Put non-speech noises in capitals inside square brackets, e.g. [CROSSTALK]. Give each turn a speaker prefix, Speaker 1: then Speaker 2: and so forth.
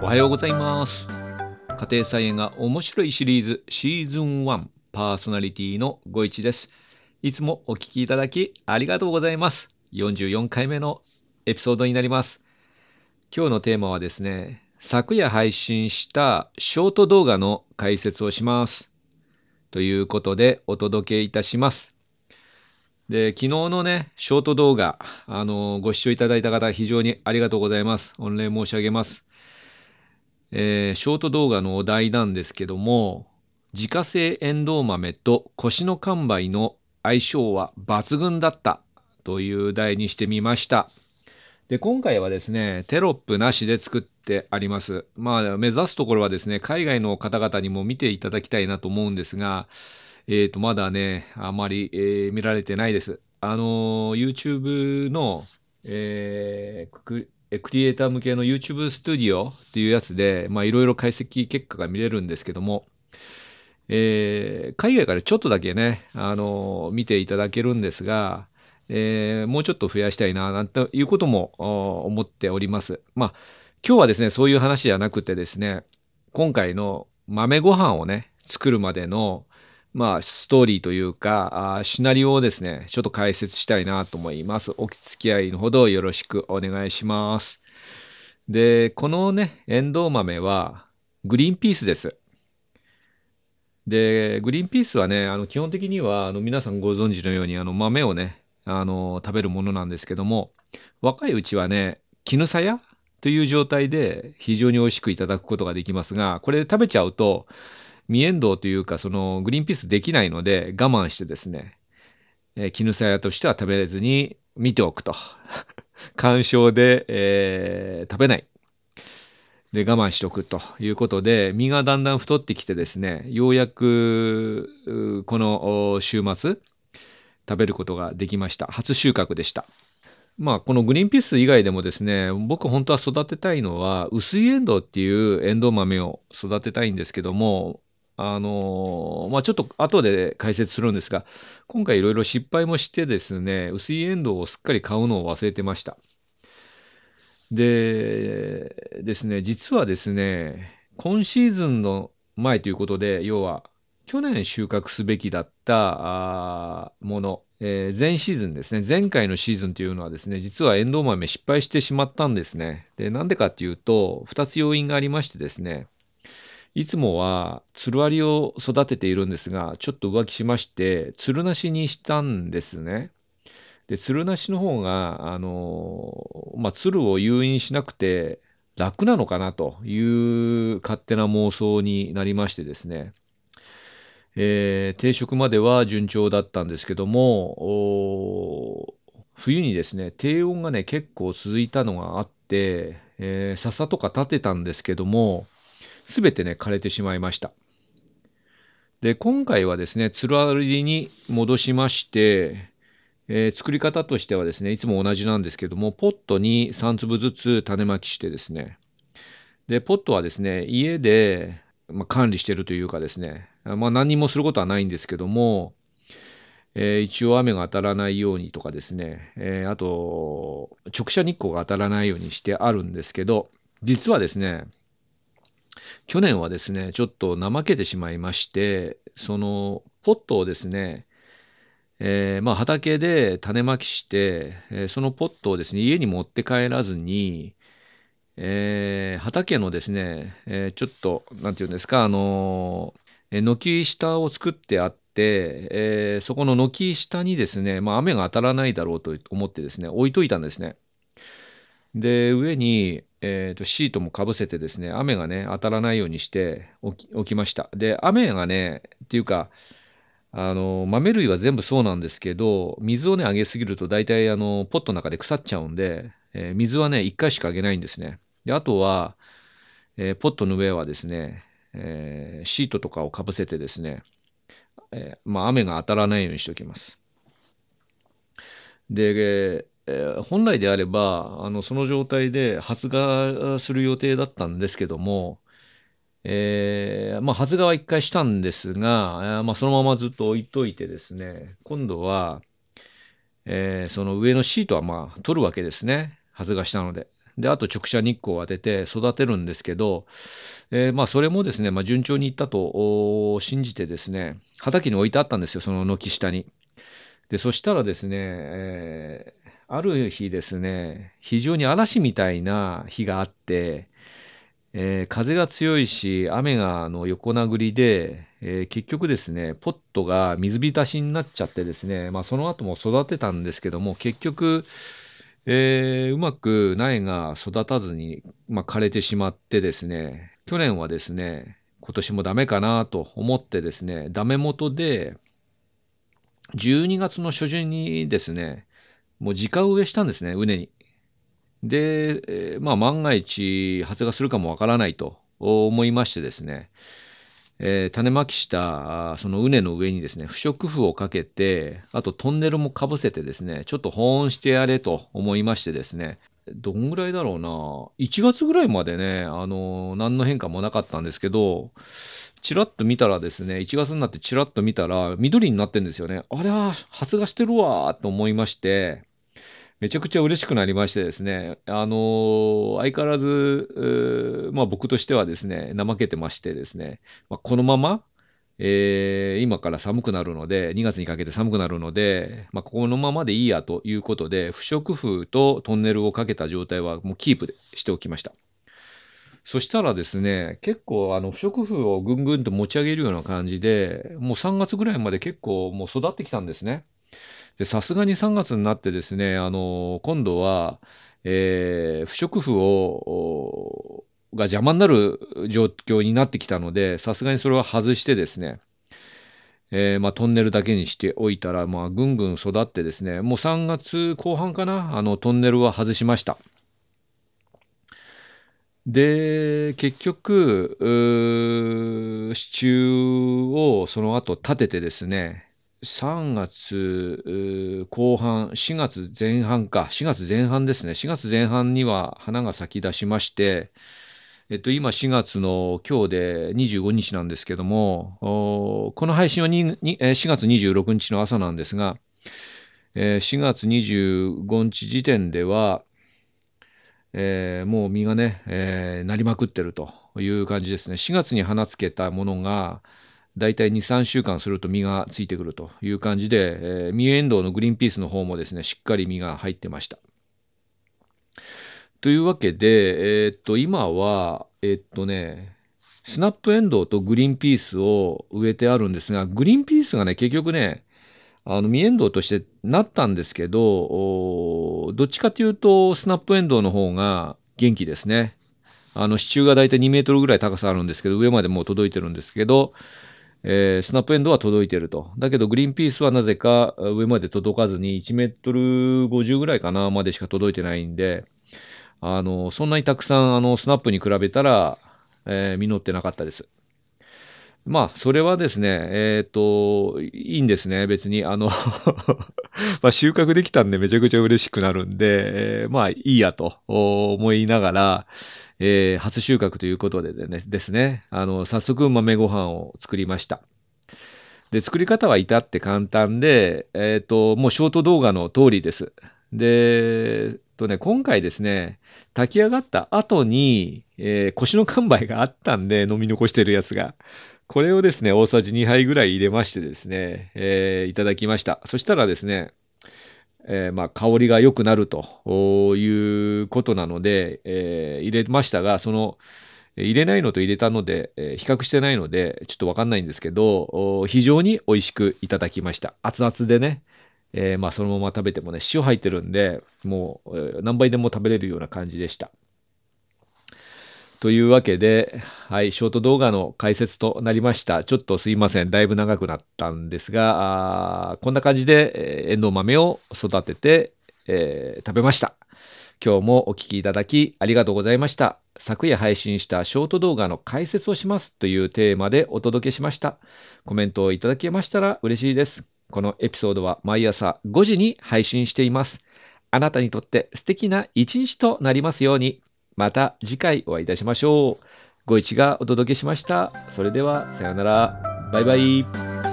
Speaker 1: おはようございます。家庭菜園が面白いシリーズシーズン1パーソナリティのご一です。いつもお聞きいただきありがとうございます。44回目のエピソードになります。今日のテーマはですね、昨夜配信したショート動画の解説をします。ということでお届けいたします。で、昨日のね、ショート動画、あの、ご視聴いただいた方、非常にありがとうございます。御礼申し上げます。えーショート動画のお題なんですけども、自家製エンドウ豆と腰の完売の相性は抜群だったという題にしてみました。で、今回はですね、テロップなしで作ってあります。まあ、目指すところはですね、海外の方々にも見ていただきたいなと思うんですが、えっ、と、まだね、あまり、えー見られてないです。あのー YouTube の、えークえクリエイター向けの YouTube スタジオっていうやつで、まあ、いろいろ解析結果が見れるんですけども、えー海外からちょっとだけね、あの見ていただけるんですが、えーもうちょっと増やしたいな、なんていうことも思っております。まあ、今日はですね、そういう話じゃなくてですね、今回の豆ご飯をね、作るまでの、まあ、ストーリーというか、あシナリオをですね、ちょっと解説したいなと思います。お付き合いのほどよろしくお願いします。で、このね、エンドウ豆は、グリーンピースです。で、グリーンピースはね、あの基本的にはあの皆さんご存知のようにあの豆をね、あの食べるものなんですけども、若いうちはね、絹さやという状態で非常に美味しくいただくことができますが、これ食べちゃうと、未エンドウというか、そのグリーンピースできないので我慢してですね、え絹さやとしては食べれずに見ておくと。[LAUGHS] 干渉で、えー食べない。で、我慢しておくということで、身がだんだん太ってきてですね、ようやく、この週末、食べることができました。初収穫でした。まあ、このグリーンピース以外でもですね、僕本当は育てたいのは、薄いエンドウっていうエンドウ豆を育てたいんですけども、あのまあ、ちょっと後で解説するんですが、今回いろいろ失敗もしてですね、薄いエンドウをすっかり買うのを忘れてました。で、ですね、実はですね、今シーズンの前ということで、要は、去年収穫すべきだったもの、えー前シーズンですね、前回のシーズンというのはですね、実はエンドウ豆失敗してしまったんですね。で、なんでかっていうと、2つ要因がありましてですね、いつもはつるありを育てているんですが、ちょっと浮気しまして、つるなしにしたんですね。で、つるなしの方が、あのまあ、つるを誘引しなくて楽なのかなという勝手な妄想になりましてですね、えー定食までは順調だったんですけども、冬にですね、低温がね、結構続いたのがあって、えー笹とか立てたんですけども、すべてね、枯れてしまいました。で、今回はですね、つるありに戻しまして、えー作り方としてはですね、いつも同じなんですけども、ポットに3粒ずつ種まきしてですね、で、ポットはですね、家で、まあ、管理してるというかですね、まあ、何にもすることはないんですけども、えー一応雨が当たらないようにとかですね、えーあと、直射日光が当たらないようにしてあるんですけど、実はですね、去年はですね、ちょっと怠けてしまいまして、そのポットをですね、えーまあ、畑で種まきして、えーそのポットをですね、家に持って帰らずに、えー畑のですね、えーちょっと、なんていうんですか、あのー軒下を作ってあって、えーそこの軒下にですね、まあ、雨が当たらないだろうと思ってですね、置いといたんですね。で、上に、えーとシートもかぶせてですね、雨がね、当たらないようにして置き置きました。で、雨がね、っていうか、あの、豆類は全部そうなんですけど、水をね、あげすぎると大体あの、ポットの中で腐っちゃうんで、えー水はね、1回しかあげないんですね。で、あとは、えーポットの上はですね、えーシートとかをかぶせてですね、えまあ、雨が当たらないようにしておきます。で、ええ本来であれば、あの、その状態で発芽する予定だったんですけども、えーまあ、発芽は一回したんですが、まあ、そのままずっと置いといてですね、今度は、えーその上のシートはまあ取るわけですね。発芽したので。で、あと直射日光を当てて育てるんですけど、えー、まあそれもですね、まあ、順調にいったと信じてですね、畑に置いてあったんですよ、その軒下に。で、そしたらですね、えー、ある日ですね、非常に嵐みたいな日があって、えー、風が強いし、雨があの横殴りで、えー、結局ですね、ポットが水浸しになっちゃってですね、まあ、その後も育てたんですけども、結局、えー、うまく苗が育たずに、まあ、枯れてしまってですね、去年はですね、今年もダメかなと思ってですね、ダメ元で、12月の初旬にですね、もう直植えしたんですね、畝に。で、まあ、万が一発芽するかもわからないと思いましてですね、えー、種まきしたその畝の上にですね、不織布をかけて、あとトンネルもかぶせてですね、ちょっと保温してやれと思いましてですね、どんぐらいだろうな、1月ぐらいまでね、あの、何の変化もなかったんですけど、ちらっと見たらですね、1月になってちらっと見たら、緑になってんですよね。あれは、発芽してるわと思いまして、めちゃくちゃ嬉しくなりましてですね、あのー、相変わらず、まあ僕としてはですね、怠けてましてですね、まあ、このまま、えー、今から寒くなるので、2月にかけて寒くなるので、まあ、このままでいいやということで、不織布とトンネルをかけた状態はもうキープしておきました。そしたらですね、結構あの不織布をぐんぐんと持ち上げるような感じで、もう3月ぐらいまで結構もう育ってきたんですね。で、さすがに3月になってですね、あの、今度は、えー、不織布を、が邪魔になる状況になってきたので、さすがにそれは外してですね、えー、まあ、トンネルだけにしておいたら、まあ、ぐんぐん育ってですね、もう3月後半かな、あの、トンネルは外しました。で、結局、支柱をその後立ててですね、3月後半、4月前半か、4月前半ですね。4月前半には花が咲き出しまして、えっと、今4月の今日で25日なんですけども、この配信は4月26日の朝なんですが、4月25日時点では、えー、もう実がね、えー、なりまくってるという感じですね。4月に花つけたものが、大体2、3週間すると実がついてくるという感じで、えー、ミエンドウのグリーンピースの方もですね、しっかり実が入ってました。というわけで、えー、っと、今は、えー、っとね、スナップエンドウとグリーンピースを植えてあるんですが、グリーンピースがね、結局ね、あの、ミエンドウとしてなったんですけど、どっちかというと、スナップエンドウの方が元気ですね。あの、支柱が大体2メートルぐらい高さあるんですけど、上までもう届いてるんですけど、えー、スナップエンドは届いてると。だけど、グリーンピースはなぜか上まで届かずに、1メートル50ぐらいかな、までしか届いてないんで、あの、そんなにたくさん、あの、スナップに比べたら、えー、実ってなかったです。まあ、それはですね、えっ、と、いいんですね、別に。あの [LAUGHS] まあ、収穫できたんでめちゃくちゃ嬉しくなるんで、えー、まあ、いいやと思いながら、えー、初収穫ということでねですね、あの、早速豆ご飯を作りました。で、作り方は至って簡単で、えっ、ー、と、もうショート動画の通りです。で、とね、今回ですね、炊き上がった後に、えー、腰の完売があったんで、飲み残してるやつが。これをですね、大さじ2杯ぐらい入れましてですね、えー、いただきました。そしたらですね、えー、まあ、香りが良くなるということなので、えー、入れましたが、その、入れないのと入れたので、えー、比較してないので、ちょっとわかんないんですけど、非常に美味しくいただきました。熱々でね、え、まあ、そのまま食べてもね、塩入ってるんで、もう何倍でも食べれるような感じでした。というわけで、はい、ショート動画の解説となりました。ちょっとすいません。だいぶ長くなったんですが、あこんな感じで、えー、エンドウ豆を育てて、えー、食べました。今日もお聴きいただきありがとうございました。昨夜配信したショート動画の解説をしますというテーマでお届けしました。コメントをいただけましたら嬉しいです。このエピソードは毎朝5時に配信しています。あなたにとって素敵な一日となりますように。また次回お会いいたしましょう。ご一がお届けしました。それでは、さようなら。バイバイ。